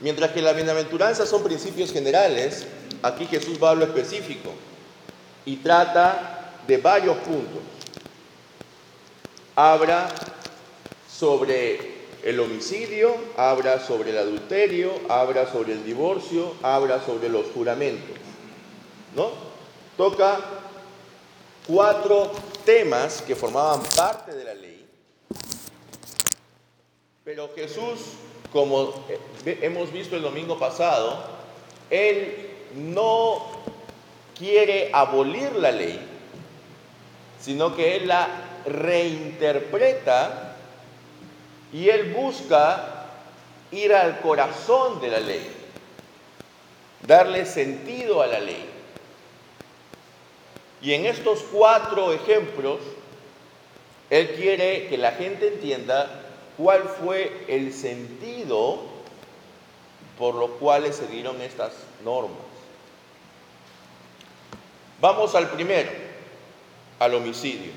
Mientras que la bienaventuranza son principios generales, aquí Jesús va a lo específico y trata de varios puntos. Habla sobre el homicidio, habla sobre el adulterio, habla sobre el divorcio, habla sobre los juramentos. ¿No? Toca cuatro temas que formaban parte de la ley. Pero Jesús, como eh, hemos visto el domingo pasado, Él no quiere abolir la ley, sino que Él la reinterpreta y Él busca ir al corazón de la ley, darle sentido a la ley. Y en estos cuatro ejemplos, Él quiere que la gente entienda cuál fue el sentido por lo cual se dieron estas normas. Vamos al primero, al homicidio.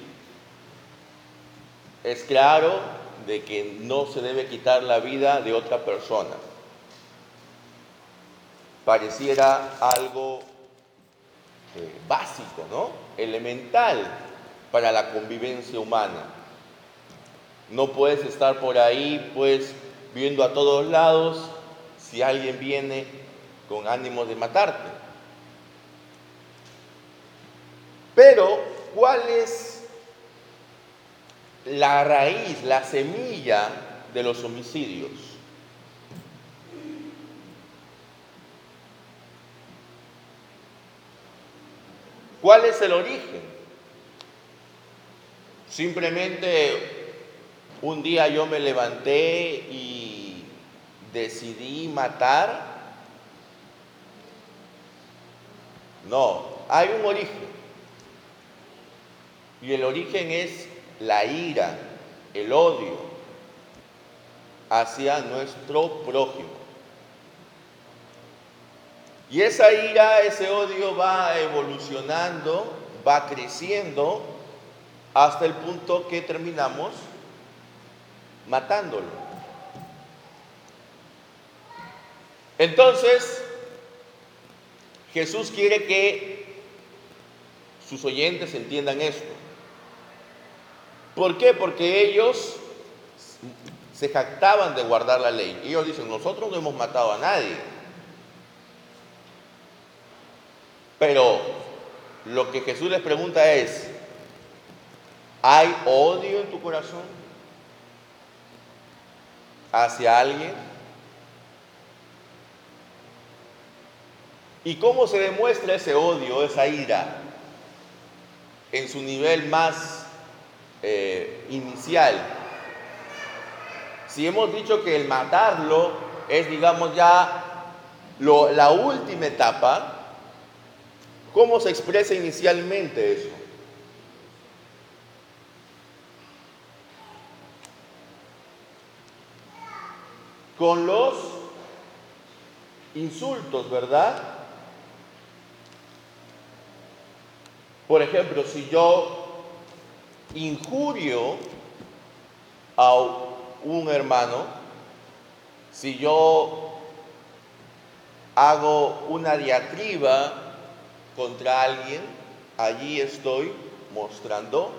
Es claro de que no se debe quitar la vida de otra persona. Pareciera algo eh, básico, ¿no? Elemental para la convivencia humana. No puedes estar por ahí, pues, viendo a todos lados si alguien viene con ánimo de matarte. Pero, ¿cuál es la raíz, la semilla de los homicidios? ¿Cuál es el origen? Simplemente un día yo me levanté y decidí matar. No, hay un origen. Y el origen es la ira, el odio hacia nuestro prójimo. Y esa ira, ese odio va evolucionando, va creciendo hasta el punto que terminamos matándolo. Entonces, Jesús quiere que sus oyentes entiendan esto. ¿Por qué? Porque ellos se jactaban de guardar la ley. Ellos dicen, nosotros no hemos matado a nadie. Pero lo que Jesús les pregunta es, ¿hay odio en tu corazón hacia alguien? ¿Y cómo se demuestra ese odio, esa ira, en su nivel más eh, inicial? Si hemos dicho que el matarlo es, digamos, ya la última etapa, ¿Cómo se expresa inicialmente eso? Con los insultos, ¿verdad? Por ejemplo, si yo injurio a un hermano, si yo hago una diatriba contra alguien, allí estoy mostrando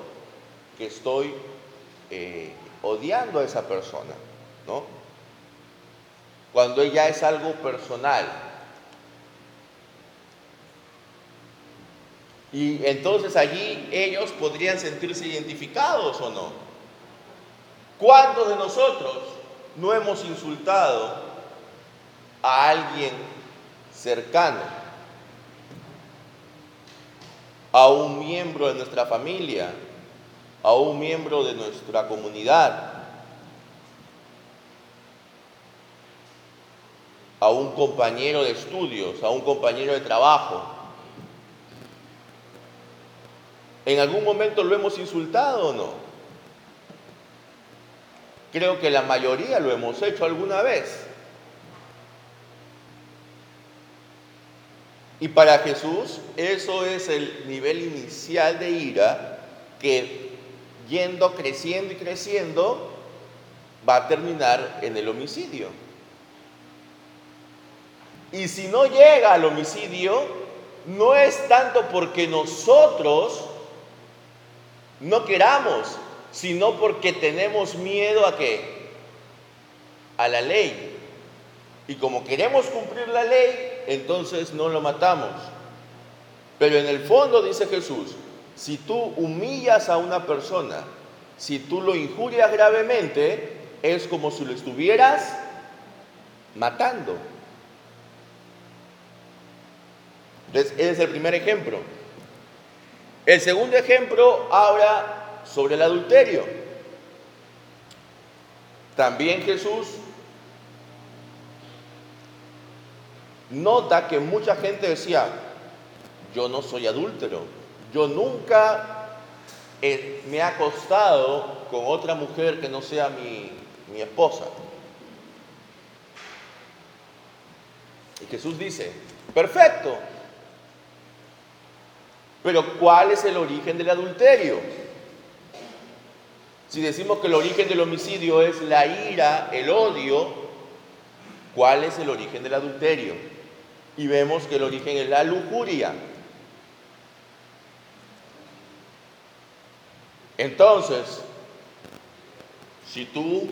que estoy eh, odiando a esa persona, ¿no? Cuando ya es algo personal. Y entonces allí ellos podrían sentirse identificados o no. ¿Cuántos de nosotros no hemos insultado a alguien cercano? a un miembro de nuestra familia, a un miembro de nuestra comunidad, a un compañero de estudios, a un compañero de trabajo. ¿En algún momento lo hemos insultado o no? Creo que la mayoría lo hemos hecho alguna vez. Y para Jesús eso es el nivel inicial de ira que yendo, creciendo y creciendo va a terminar en el homicidio. Y si no llega al homicidio, no es tanto porque nosotros no queramos, sino porque tenemos miedo a qué? A la ley. Y como queremos cumplir la ley, entonces no lo matamos. Pero en el fondo dice Jesús, si tú humillas a una persona, si tú lo injurias gravemente, es como si lo estuvieras matando. Ese es el primer ejemplo. El segundo ejemplo habla sobre el adulterio. También Jesús nota que mucha gente decía, yo no soy adúltero, yo nunca me he acostado con otra mujer que no sea mi, mi esposa. Y Jesús dice, perfecto, pero ¿cuál es el origen del adulterio? Si decimos que el origen del homicidio es la ira, el odio, ¿cuál es el origen del adulterio? Y vemos que el origen es la lujuria. Entonces, si tú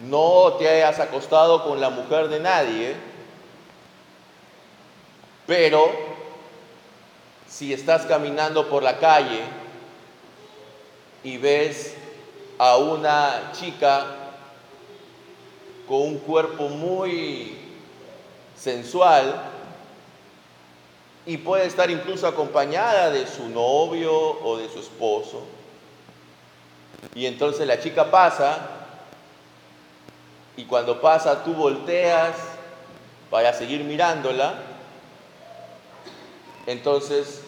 no te hayas acostado con la mujer de nadie, pero si estás caminando por la calle y ves a una chica con un cuerpo muy sensual y puede estar incluso acompañada de su novio o de su esposo, y entonces la chica pasa y cuando pasa tú volteas para seguir mirándola, entonces,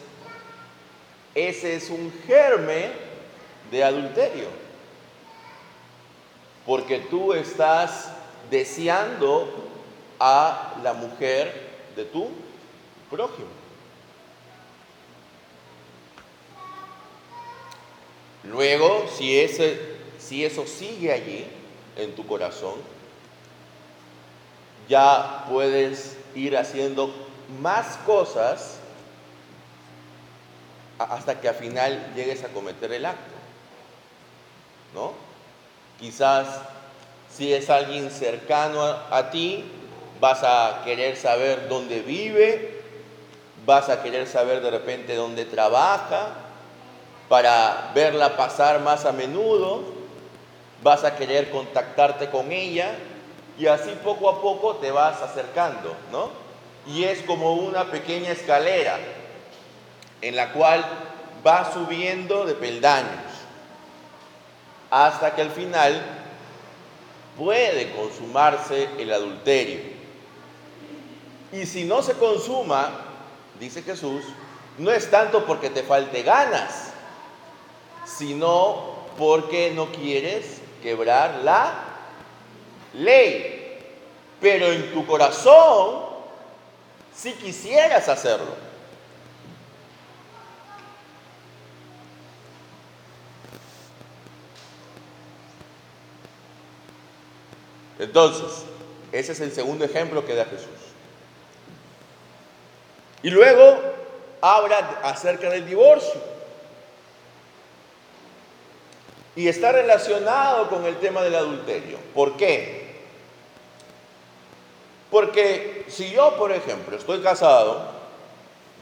ese es un germe de adulterio. Porque tú estás deseando a la mujer de tu prójimo. Luego, si, ese, si eso sigue allí en tu corazón, ya puedes ir haciendo más cosas hasta que al final llegues a cometer el acto. ¿No? Quizás si es alguien cercano a, ti, vas a querer saber dónde vive, vas a querer saber de repente dónde trabaja, para verla pasar más a menudo, vas a querer contactarte con ella y así poco a poco te vas acercando, ¿no? Y es como una pequeña escalera en la cual va subiendo de peldaños hasta que al final puede consumarse el adulterio. Y si no se consuma, dice Jesús, no es tanto porque te falte ganas, sino porque no quieres quebrar la ley. Pero en tu corazón, si quisieras hacerlo. Entonces, ese es el segundo ejemplo que da Jesús. Y luego habla acerca del divorcio. Y está relacionado con el tema del adulterio. ¿Por qué? Porque si yo, por ejemplo, estoy casado,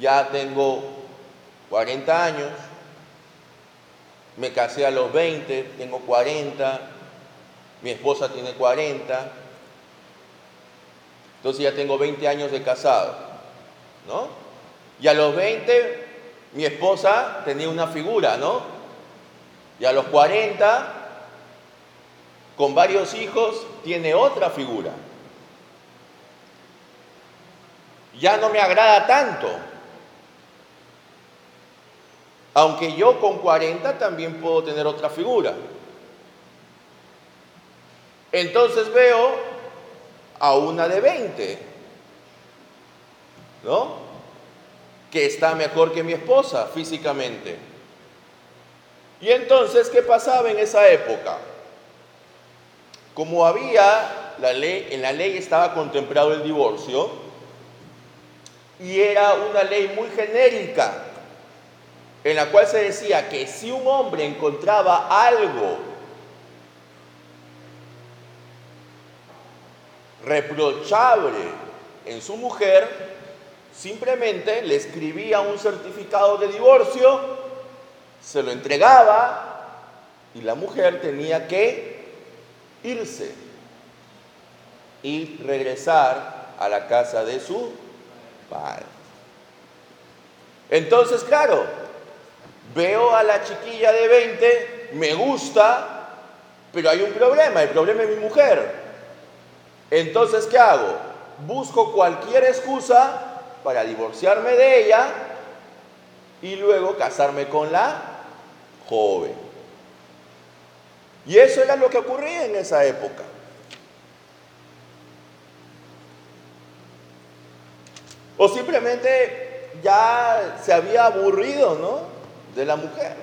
ya tengo 40 años, me casé a los 20, tengo 40, mi esposa tiene 40, entonces ya tengo 20 años de casado, ¿no? Y a los 20 mi esposa tenía una figura, ¿no? Y a los 40, con varios hijos, tiene otra figura. Ya no me agrada tanto. Aunque yo con 40 también puedo tener otra figura. Entonces veo a una de 20, ¿no? Que está mejor que mi esposa físicamente. Y entonces, ¿qué pasaba en esa época? Como había la ley, en la ley estaba contemplado el divorcio y era una ley muy genérica en la cual se decía que si un hombre encontraba algo reprochable en su mujer, simplemente le escribía un certificado de divorcio, se lo entregaba y la mujer tenía que irse y regresar a la casa de su padre. Entonces, claro, veo a la chiquilla de 20, me gusta, pero hay un problema, el problema es mi mujer. Entonces, ¿qué hago? Busco cualquier excusa para divorciarme de ella y luego casarme con la joven. Y eso era lo que ocurría en esa época. O simplemente ya se había aburrido, ¿no? De la mujer.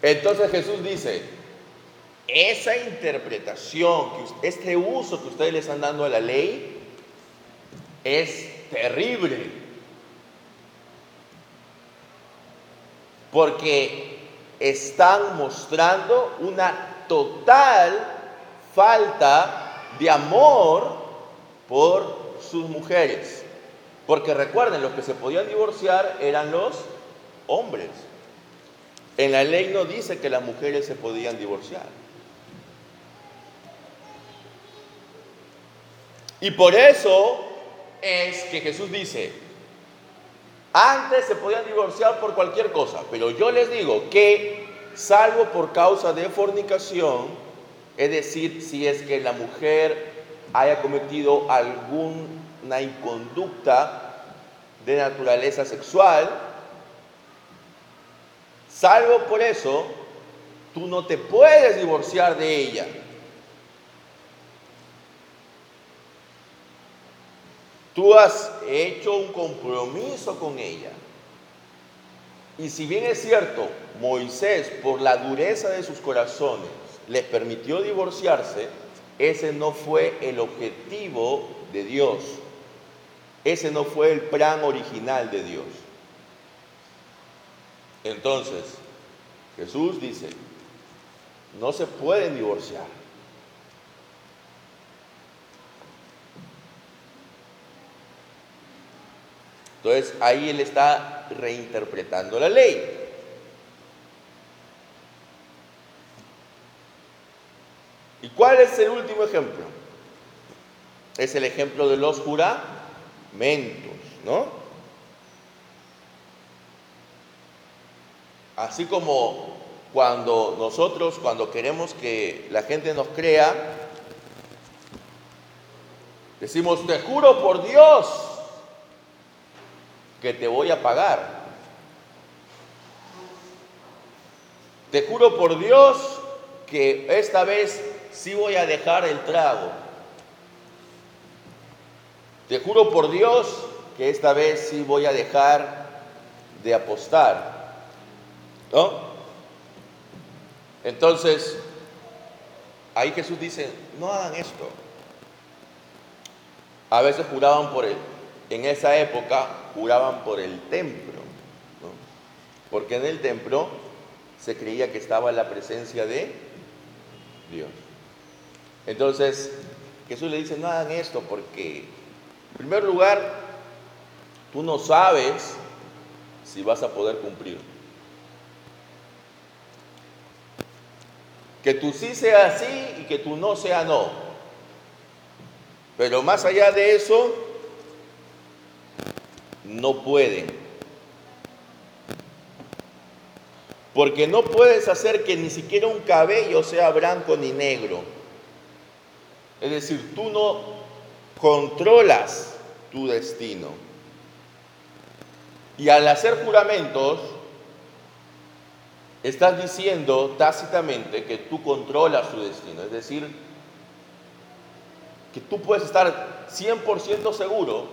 Entonces Jesús dice, esa interpretación, este uso que ustedes le están dando a la ley, es terrible. Porque están mostrando una total falta de amor por sus mujeres. Porque recuerden, los que se podían divorciar eran los hombres. En la ley no dice que las mujeres se podían divorciar. Y por eso es que Jesús dice, antes se podían divorciar por cualquier cosa, pero yo les digo que salvo por causa de fornicación, es decir, si es que la mujer haya cometido alguna inconducta de naturaleza sexual, salvo por eso, tú no te puedes divorciar de ella. Tú has hecho un compromiso con ella. Y si bien es cierto, Moisés, por la dureza de sus corazones, les permitió divorciarse, ese no fue el objetivo de Dios. Ese no fue el plan original de Dios. Entonces, Jesús dice, no se pueden divorciar. Entonces ahí él está reinterpretando la ley. ¿Y cuál es el último ejemplo? Es el ejemplo de los juramentos, ¿no? Así como cuando nosotros, cuando queremos que la gente nos crea, decimos, te juro por Dios que te voy a pagar. Te juro por Dios que esta vez sí voy a dejar el trago. Te juro por Dios que esta vez sí voy a dejar de apostar. ¿No? Entonces, ahí Jesús dice, no hagan esto. A veces juraban por él. En esa época juraban por el templo, porque en el templo se creía que estaba la presencia de Dios. Entonces, Jesús le dice, no hagan esto porque, en primer lugar, tú no sabes si vas a poder cumplir. Que tú sí sea sí y que tú no sea no. Pero más allá de eso, no pueden. Porque no puedes hacer que ni siquiera un cabello sea blanco ni negro. Es decir, tú no controlas tu destino. Y al hacer juramentos, estás diciendo tácitamente que tú controlas tu destino. Es decir, que tú puedes estar 100% seguro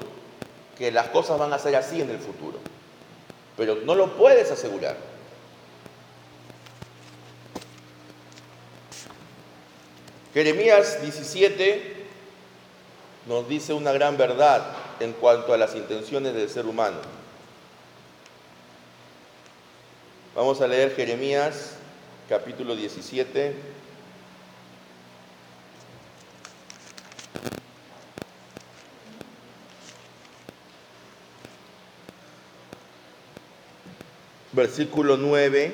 que las cosas van a ser así en el futuro. Pero no lo puedes asegurar. Jeremías 17 nos dice una gran verdad en cuanto a las intenciones del ser humano. Vamos a leer Jeremías capítulo 17. Versículo 9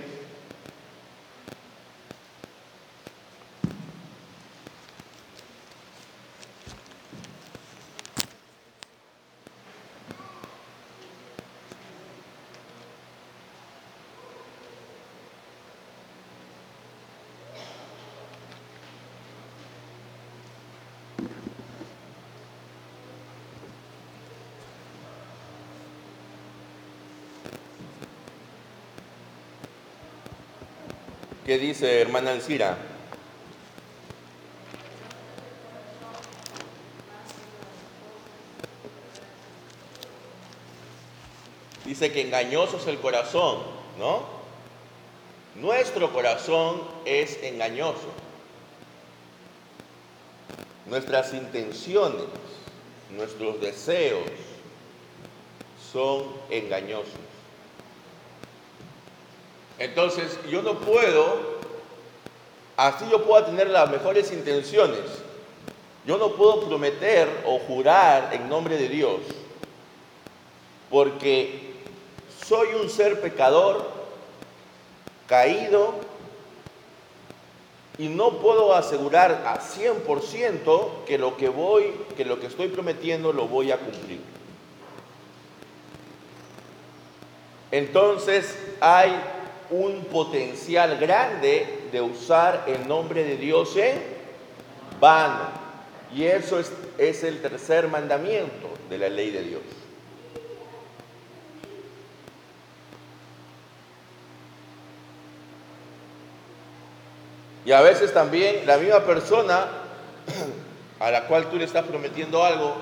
¿Qué dice hermana Alcira? Dice que engañoso es el corazón, ¿no? Nuestro corazón es engañoso. Nuestras intenciones, nuestros deseos son engañosos. Entonces, yo no puedo, así yo puedo tener las mejores intenciones, yo no puedo prometer o jurar en nombre de Dios, porque soy un ser pecador, caído, y no puedo asegurar a 100% que lo que voy, que lo que estoy prometiendo lo voy a cumplir. Entonces hay un potencial grande de usar el nombre de Dios en vano. Y eso es, es el tercer mandamiento de la ley de Dios. Y a veces también la misma persona a la cual tú le estás prometiendo algo,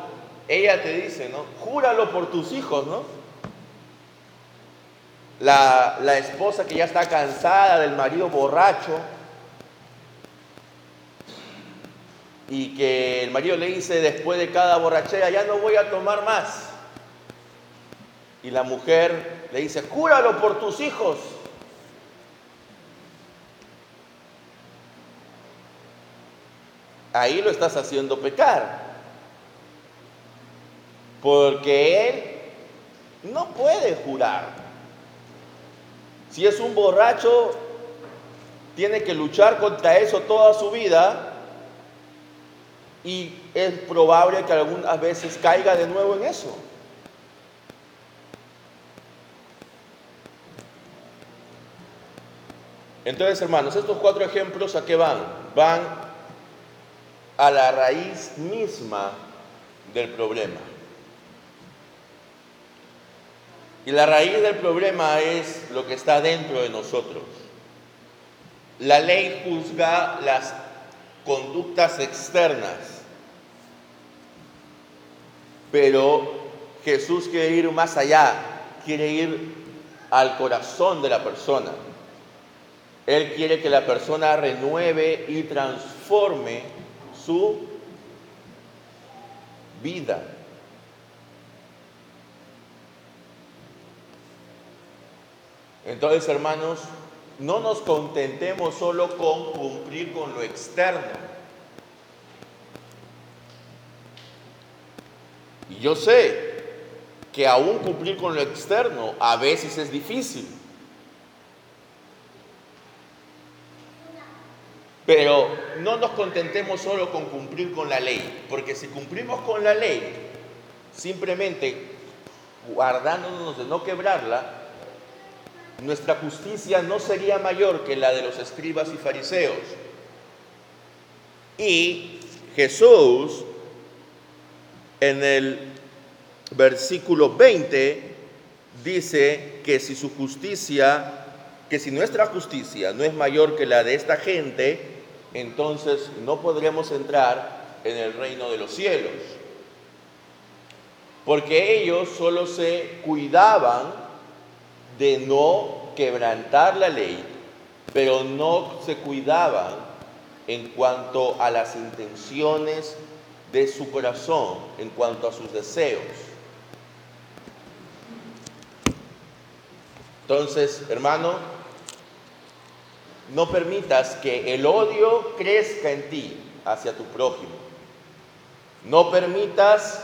ella te dice, ¿no? Júralo por tus hijos, ¿no? La, esposa que ya está cansada del marido borracho y que el marido le dice después de cada borrachera, ya no voy a tomar más. Y la mujer le dice, cúralo por tus hijos. Ahí lo estás haciendo pecar. Porque él no puede jurar. Si es un borracho, tiene que luchar contra eso toda su vida y es probable que algunas veces caiga de nuevo en eso. Entonces, hermanos, estos cuatro ejemplos a qué van? Van a la raíz misma del problema. Y la raíz del problema es lo que está dentro de nosotros. La ley juzga las conductas externas, pero Jesús quiere ir más allá, quiere ir al corazón de la persona. Él quiere que la persona renueve y transforme su vida. Entonces, hermanos, no nos contentemos solo con cumplir con lo externo. Y yo sé que aún cumplir con lo externo a veces es difícil. Pero no nos contentemos solo con cumplir con la ley, porque si cumplimos con la ley, simplemente guardándonos de no quebrarla, nuestra justicia no sería mayor que la de los escribas y fariseos. Y Jesús en el versículo 20 dice que si su justicia, que si nuestra justicia no es mayor que la de esta gente, entonces no podremos entrar en el reino de los cielos. Porque ellos solo se cuidaban de no quebrantar la ley, pero no se cuidaban en cuanto a las intenciones de su corazón, en cuanto a sus deseos. Entonces, hermano, no permitas que el odio crezca en ti hacia tu prójimo. No permitas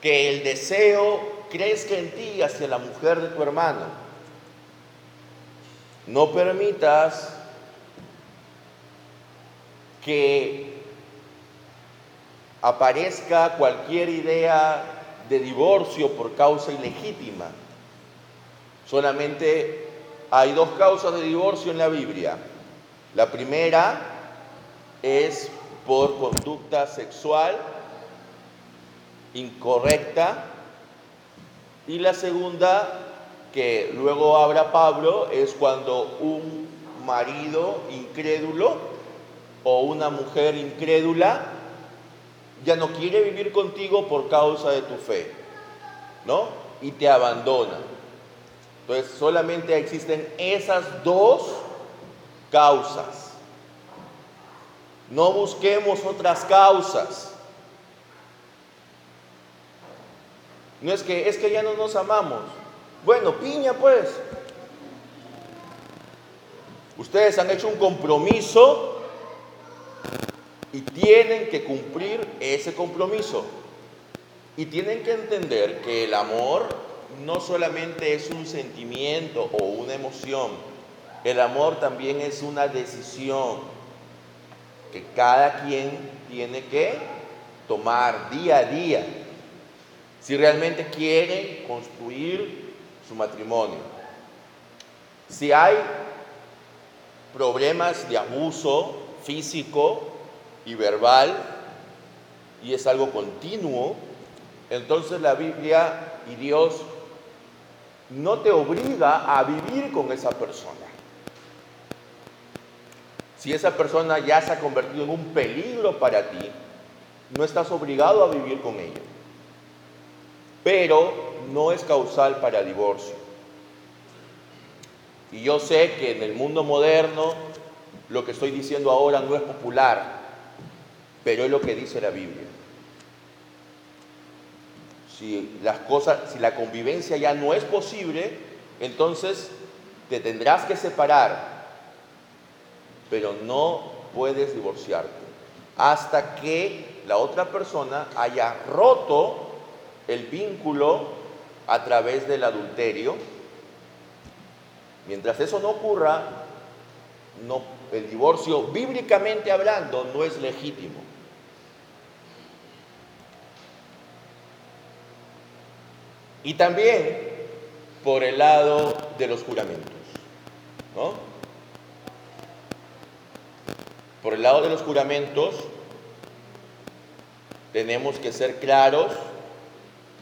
que el deseo crezca en ti hacia la mujer de tu hermano. No permitas que aparezca cualquier idea de divorcio por causa ilegítima. Solamente hay dos causas de divorcio en la Biblia. La primera es por conducta sexual incorrecta y la segunda que luego habla Pablo es cuando un marido incrédulo o una mujer incrédula ya no quiere vivir contigo por causa de tu fe, ¿no? Y te abandona. Entonces solamente existen esas dos causas. No busquemos otras causas. No es que es que ya no nos amamos. Bueno, piña pues. Ustedes han hecho un compromiso y tienen que cumplir ese compromiso. Y tienen que entender que el amor no solamente es un sentimiento o una emoción, el amor también es una decisión que cada quien tiene que tomar día a día si realmente quiere construir su matrimonio. Si hay problemas de abuso físico y verbal y es algo continuo, entonces la Biblia y Dios no te obliga a vivir con esa persona. Si esa persona ya se ha convertido en un peligro para ti, no estás obligado a vivir con ella. Pero no es causal para divorcio. Y yo sé que en el mundo moderno lo que estoy diciendo ahora no es popular, pero es lo que dice la Biblia. Si las cosas, si la convivencia ya no es posible, entonces te tendrás que separar, pero no puedes divorciarte hasta que la otra persona haya roto el vínculo a través del adulterio. Mientras eso no ocurra, el divorcio, bíblicamente hablando, no es legítimo. Y también por el lado de los juramentos. ¿no? Por el lado de los juramentos tenemos que ser claros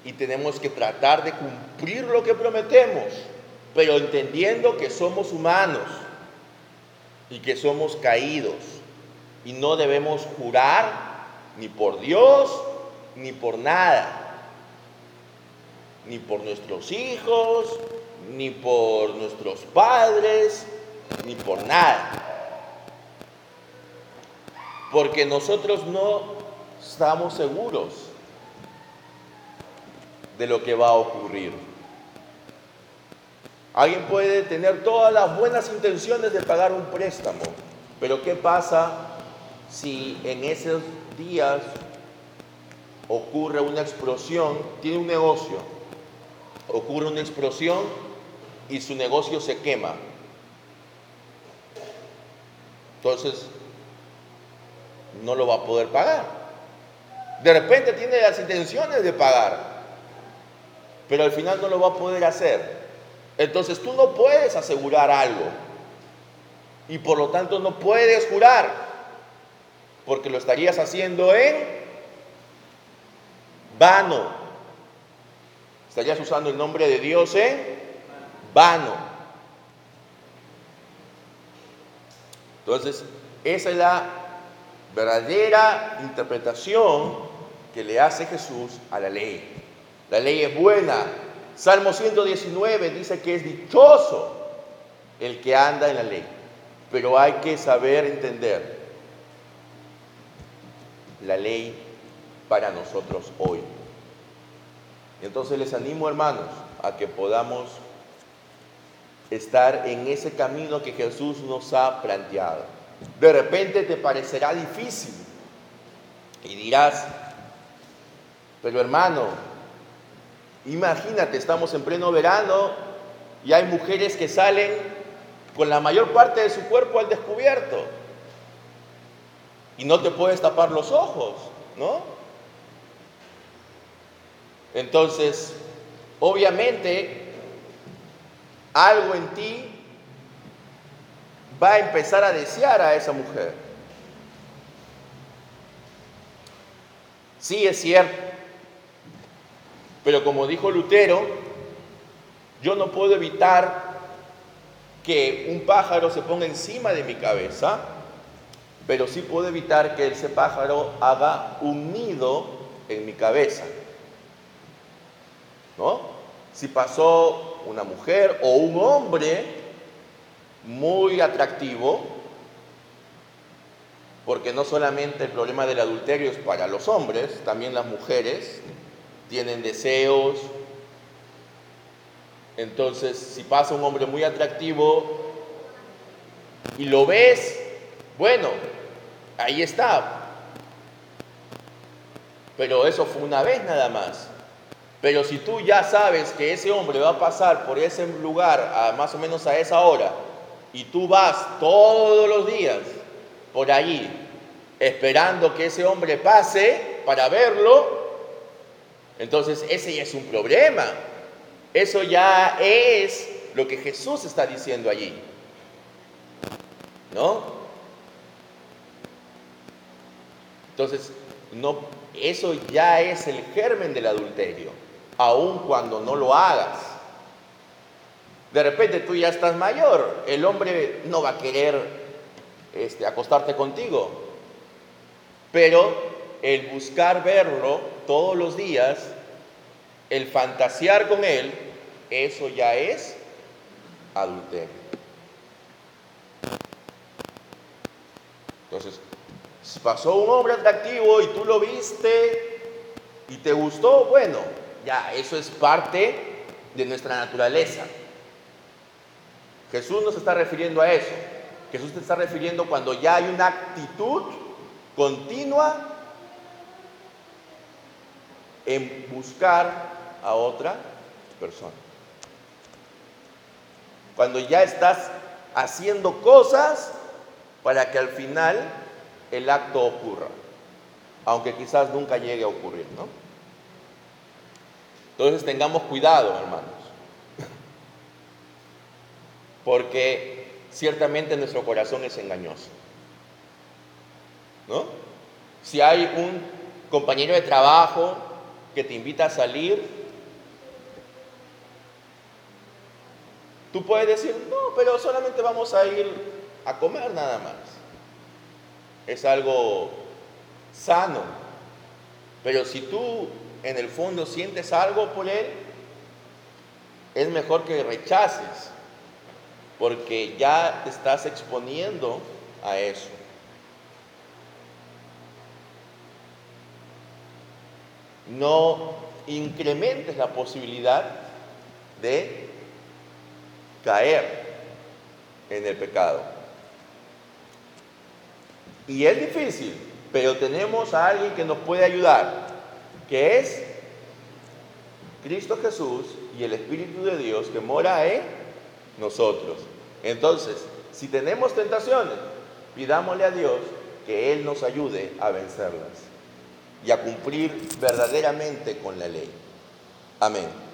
y tenemos que tratar de cumplir lo que prometemos, pero entendiendo que somos humanos y que somos caídos y no debemos jurar ni por Dios ni por nada ni por nuestros hijos, ni por nuestros padres, ni por nada. Porque nosotros no estamos seguros de lo que va a ocurrir. Alguien puede tener todas las buenas intenciones de pagar un préstamo, pero ¿qué pasa si en esos días ocurre una explosión? Tiene un negocio, ocurre una explosión y su negocio se quema. Entonces, no lo va a poder pagar. De repente tiene las intenciones de pagar, pero al final no lo va a poder hacer. Entonces tú no puedes asegurar algo y por lo tanto no puedes jurar, porque lo estarías haciendo en vano. Estarías usando el nombre de Dios en vano. Entonces, esa es la verdadera interpretación que le hace Jesús a la ley. La ley es buena. Salmo 119 dice que es dichoso el que anda en la ley. Pero hay que saber entender la ley para nosotros hoy. Entonces les animo, hermanos, a que podamos estar en ese camino que Jesús nos ha planteado. De repente te parecerá difícil y dirás, pero hermano, imagínate, estamos en pleno verano y hay mujeres que salen con la mayor parte de su cuerpo al descubierto y no te puedes tapar los ojos, ¿no? Entonces, obviamente, algo en ti va a empezar a desear a esa mujer. Sí, es cierto. Pero como dijo Lutero, yo no puedo evitar que un pájaro se ponga encima de mi cabeza, pero sí puedo evitar que ese pájaro haga un nido en mi cabeza. ¿No? Si pasó una mujer o un hombre muy atractivo, porque no solamente el problema del adulterio es para los hombres, también las mujeres tienen deseos. Entonces, si pasa un hombre muy atractivo y lo ves, bueno, ahí está. Pero eso fue una vez nada más. Pero si tú ya sabes que ese hombre va a pasar por ese lugar a más o menos a esa hora y tú vas todos los días por allí esperando que ese hombre pase para verlo, entonces ese ya es un problema. Eso ya es lo que Jesús está diciendo allí. ¿No? Entonces, no, eso ya es el germen del adulterio, aun cuando no lo hagas. De repente tú ya estás mayor, el hombre no va a querer este, acostarte contigo, pero el buscar verlo todos los días, el fantasear con él, eso ya es adulterio. Entonces, pasó un hombre atractivo y tú lo viste y te gustó, bueno, ya, eso es parte de nuestra naturaleza. Jesús no se está refiriendo a eso. Jesús te está refiriendo cuando ya hay una actitud continua en buscar a otra persona. Cuando ya estás haciendo cosas para que al final el acto ocurra, aunque quizás nunca llegue a ocurrir, ¿no? Entonces tengamos cuidado, hermanos, porque ciertamente nuestro corazón es engañoso, ¿no? Si hay un compañero de trabajo que te invita a salir, tú puedes decir, no, pero solamente vamos a ir a comer nada más. Es algo sano. Pero si tú en el fondo sientes algo por él, es mejor que rechaces, porque ya te estás exponiendo a eso. No incrementes la posibilidad de caer en el pecado. Y es difícil, pero tenemos a alguien que nos puede ayudar, que es Cristo Jesús y el Espíritu de Dios que mora en nosotros. Entonces, si tenemos tentaciones, pidámosle a Dios que Él nos ayude a vencerlas y a cumplir verdaderamente con la ley. Amén.